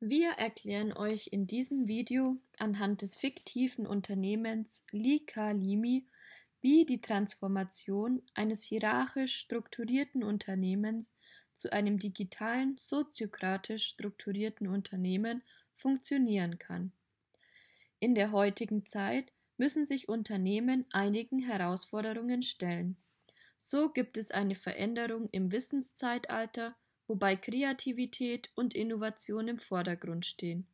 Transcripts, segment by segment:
Wir erklären euch in diesem Video anhand des fiktiven Unternehmens Lika-Limi, wie die Transformation eines hierarchisch strukturierten Unternehmens zu einem digitalen, soziokratisch strukturierten Unternehmen funktionieren kann. In der heutigen Zeit müssen sich Unternehmen einigen Herausforderungen stellen. So gibt es eine Veränderung im Wissenszeitalter wobei Kreativität und Innovation im Vordergrund stehen.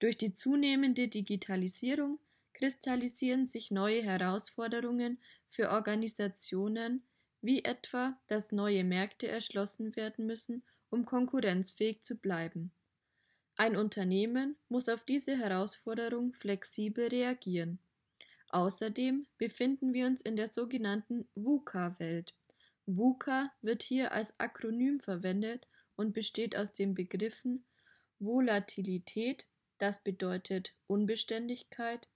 Durch die zunehmende Digitalisierung kristallisieren sich neue Herausforderungen für Organisationen, wie etwa, dass neue Märkte erschlossen werden müssen, um konkurrenzfähig zu bleiben. Ein Unternehmen muss auf diese Herausforderung flexibel reagieren. Außerdem befinden wir uns in der sogenannten VUCA-Welt, VUCA wird hier als Akronym verwendet und besteht aus den Begriffen Volatilität, das bedeutet Unbeständigkeit,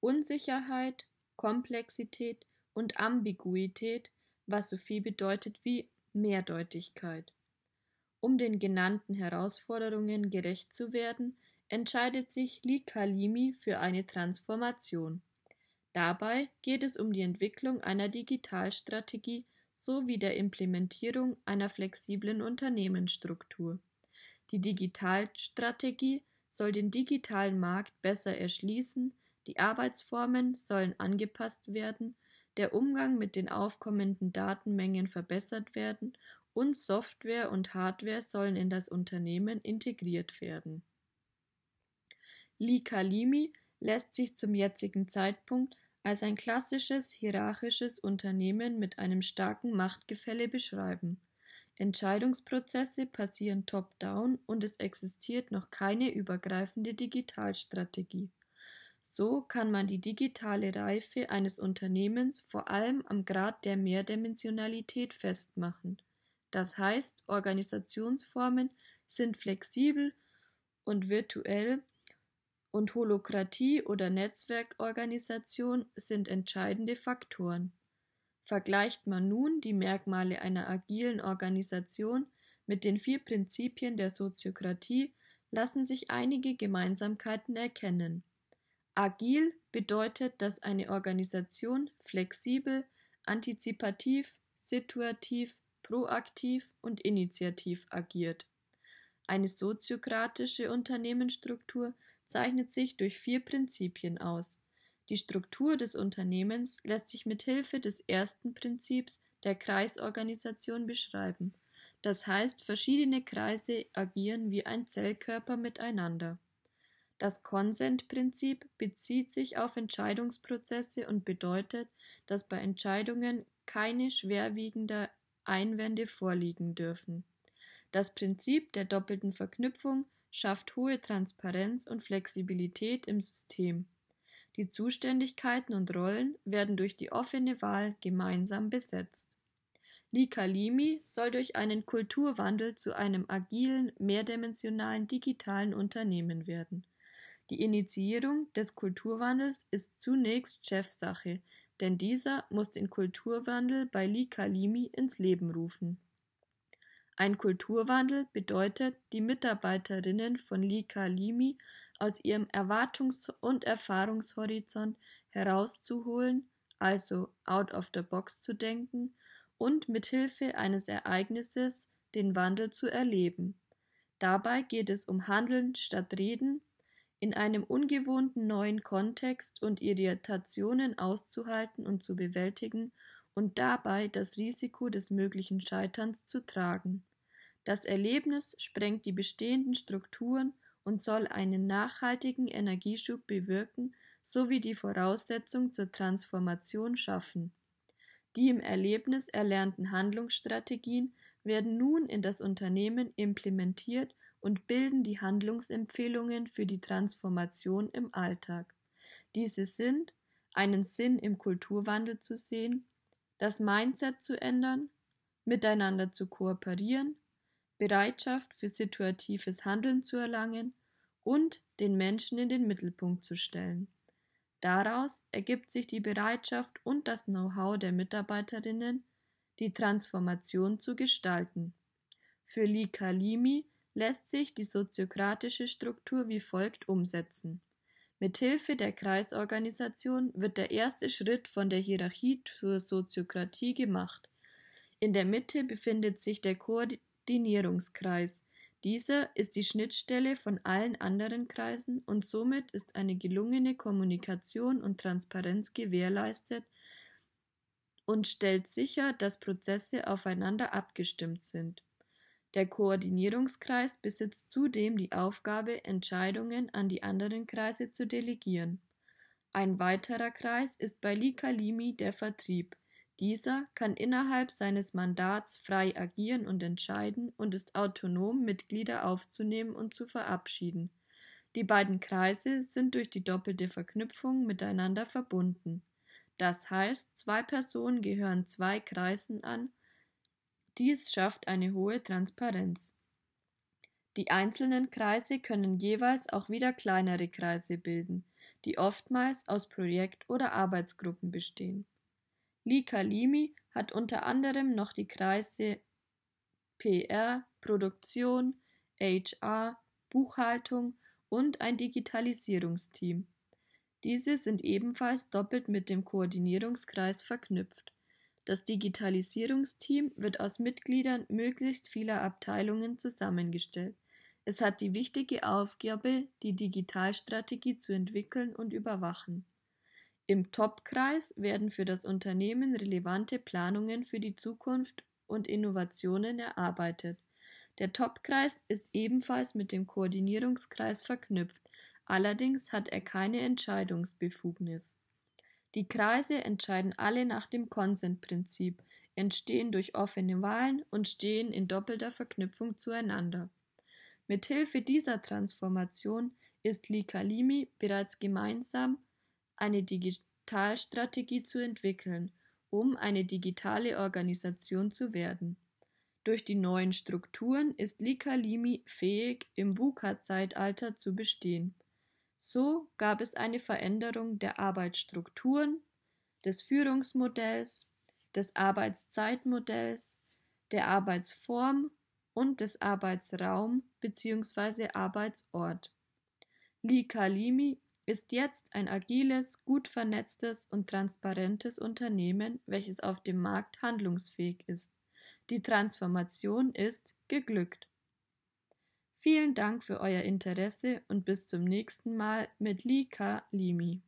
Unsicherheit, Komplexität und Ambiguität, was so viel bedeutet wie Mehrdeutigkeit. Um den genannten Herausforderungen gerecht zu werden, entscheidet sich Li Kalimi für eine Transformation. Dabei geht es um die Entwicklung einer Digitalstrategie sowie der Implementierung einer flexiblen Unternehmensstruktur. Die Digitalstrategie soll den digitalen Markt besser erschließen, die Arbeitsformen sollen angepasst werden, der Umgang mit den aufkommenden Datenmengen verbessert werden und Software und Hardware sollen in das Unternehmen integriert werden. Likalimi lässt sich zum jetzigen Zeitpunkt als ein klassisches hierarchisches Unternehmen mit einem starken Machtgefälle beschreiben. Entscheidungsprozesse passieren top-down und es existiert noch keine übergreifende Digitalstrategie. So kann man die digitale Reife eines Unternehmens vor allem am Grad der Mehrdimensionalität festmachen. Das heißt, Organisationsformen sind flexibel und virtuell und Holokratie oder Netzwerkorganisation sind entscheidende Faktoren. Vergleicht man nun die Merkmale einer agilen Organisation mit den vier Prinzipien der Soziokratie, lassen sich einige Gemeinsamkeiten erkennen. Agil bedeutet, dass eine Organisation flexibel, antizipativ, situativ, proaktiv und initiativ agiert. Eine soziokratische Unternehmensstruktur zeichnet sich durch vier Prinzipien aus. Die Struktur des Unternehmens lässt sich mit Hilfe des ersten Prinzips der Kreisorganisation beschreiben. Das heißt, verschiedene Kreise agieren wie ein Zellkörper miteinander. Das Consent-Prinzip bezieht sich auf Entscheidungsprozesse und bedeutet, dass bei Entscheidungen keine schwerwiegenden Einwände vorliegen dürfen. Das Prinzip der doppelten Verknüpfung schafft hohe Transparenz und Flexibilität im System. Die Zuständigkeiten und Rollen werden durch die offene Wahl gemeinsam besetzt. Likalimi soll durch einen Kulturwandel zu einem agilen, mehrdimensionalen digitalen Unternehmen werden. Die Initiierung des Kulturwandels ist zunächst Chefsache, denn dieser muss den Kulturwandel bei Likalimi ins Leben rufen. Ein Kulturwandel bedeutet, die Mitarbeiterinnen von Likalimi aus ihrem Erwartungs- und Erfahrungshorizont herauszuholen, also out of the box zu denken und mit Hilfe eines Ereignisses den Wandel zu erleben. Dabei geht es um Handeln statt Reden, in einem ungewohnten neuen Kontext und Irritationen auszuhalten und zu bewältigen und dabei das Risiko des möglichen Scheiterns zu tragen. Das Erlebnis sprengt die bestehenden Strukturen und soll einen nachhaltigen Energieschub bewirken sowie die Voraussetzung zur Transformation schaffen. Die im Erlebnis erlernten Handlungsstrategien werden nun in das Unternehmen implementiert und bilden die Handlungsempfehlungen für die Transformation im Alltag. Diese sind einen Sinn im Kulturwandel zu sehen, das Mindset zu ändern, miteinander zu kooperieren, Bereitschaft für situatives Handeln zu erlangen und den Menschen in den Mittelpunkt zu stellen. Daraus ergibt sich die Bereitschaft und das Know-how der Mitarbeiterinnen, die Transformation zu gestalten. Für Li Kalimi lässt sich die soziokratische Struktur wie folgt umsetzen. Mithilfe der Kreisorganisation wird der erste Schritt von der Hierarchie zur Soziokratie gemacht. In der Mitte befindet sich der Koordinierungskreis. Dieser ist die Schnittstelle von allen anderen Kreisen und somit ist eine gelungene Kommunikation und Transparenz gewährleistet und stellt sicher, dass Prozesse aufeinander abgestimmt sind. Der Koordinierungskreis besitzt zudem die Aufgabe, Entscheidungen an die anderen Kreise zu delegieren. Ein weiterer Kreis ist bei Likalimi der Vertrieb. Dieser kann innerhalb seines Mandats frei agieren und entscheiden und ist autonom, Mitglieder aufzunehmen und zu verabschieden. Die beiden Kreise sind durch die doppelte Verknüpfung miteinander verbunden. Das heißt, zwei Personen gehören zwei Kreisen an dies schafft eine hohe Transparenz. Die einzelnen Kreise können jeweils auch wieder kleinere Kreise bilden, die oftmals aus Projekt- oder Arbeitsgruppen bestehen. Lika Limi hat unter anderem noch die Kreise PR, Produktion, HR, Buchhaltung und ein Digitalisierungsteam. Diese sind ebenfalls doppelt mit dem Koordinierungskreis verknüpft. Das Digitalisierungsteam wird aus Mitgliedern möglichst vieler Abteilungen zusammengestellt. Es hat die wichtige Aufgabe, die Digitalstrategie zu entwickeln und überwachen. Im Top-Kreis werden für das Unternehmen relevante Planungen für die Zukunft und Innovationen erarbeitet. Der Top-Kreis ist ebenfalls mit dem Koordinierungskreis verknüpft, allerdings hat er keine Entscheidungsbefugnis. Die Kreise entscheiden alle nach dem Consent-Prinzip, entstehen durch offene Wahlen und stehen in doppelter Verknüpfung zueinander. Mithilfe dieser Transformation ist Likalimi bereits gemeinsam eine Digitalstrategie zu entwickeln, um eine digitale Organisation zu werden. Durch die neuen Strukturen ist Likalimi fähig, im VUCA-Zeitalter zu bestehen. So gab es eine Veränderung der Arbeitsstrukturen, des Führungsmodells, des Arbeitszeitmodells, der Arbeitsform und des Arbeitsraum bzw. Arbeitsort. Likalimi ist jetzt ein agiles, gut vernetztes und transparentes Unternehmen, welches auf dem Markt handlungsfähig ist. Die Transformation ist geglückt. Vielen Dank für euer Interesse und bis zum nächsten Mal mit Lika Limi.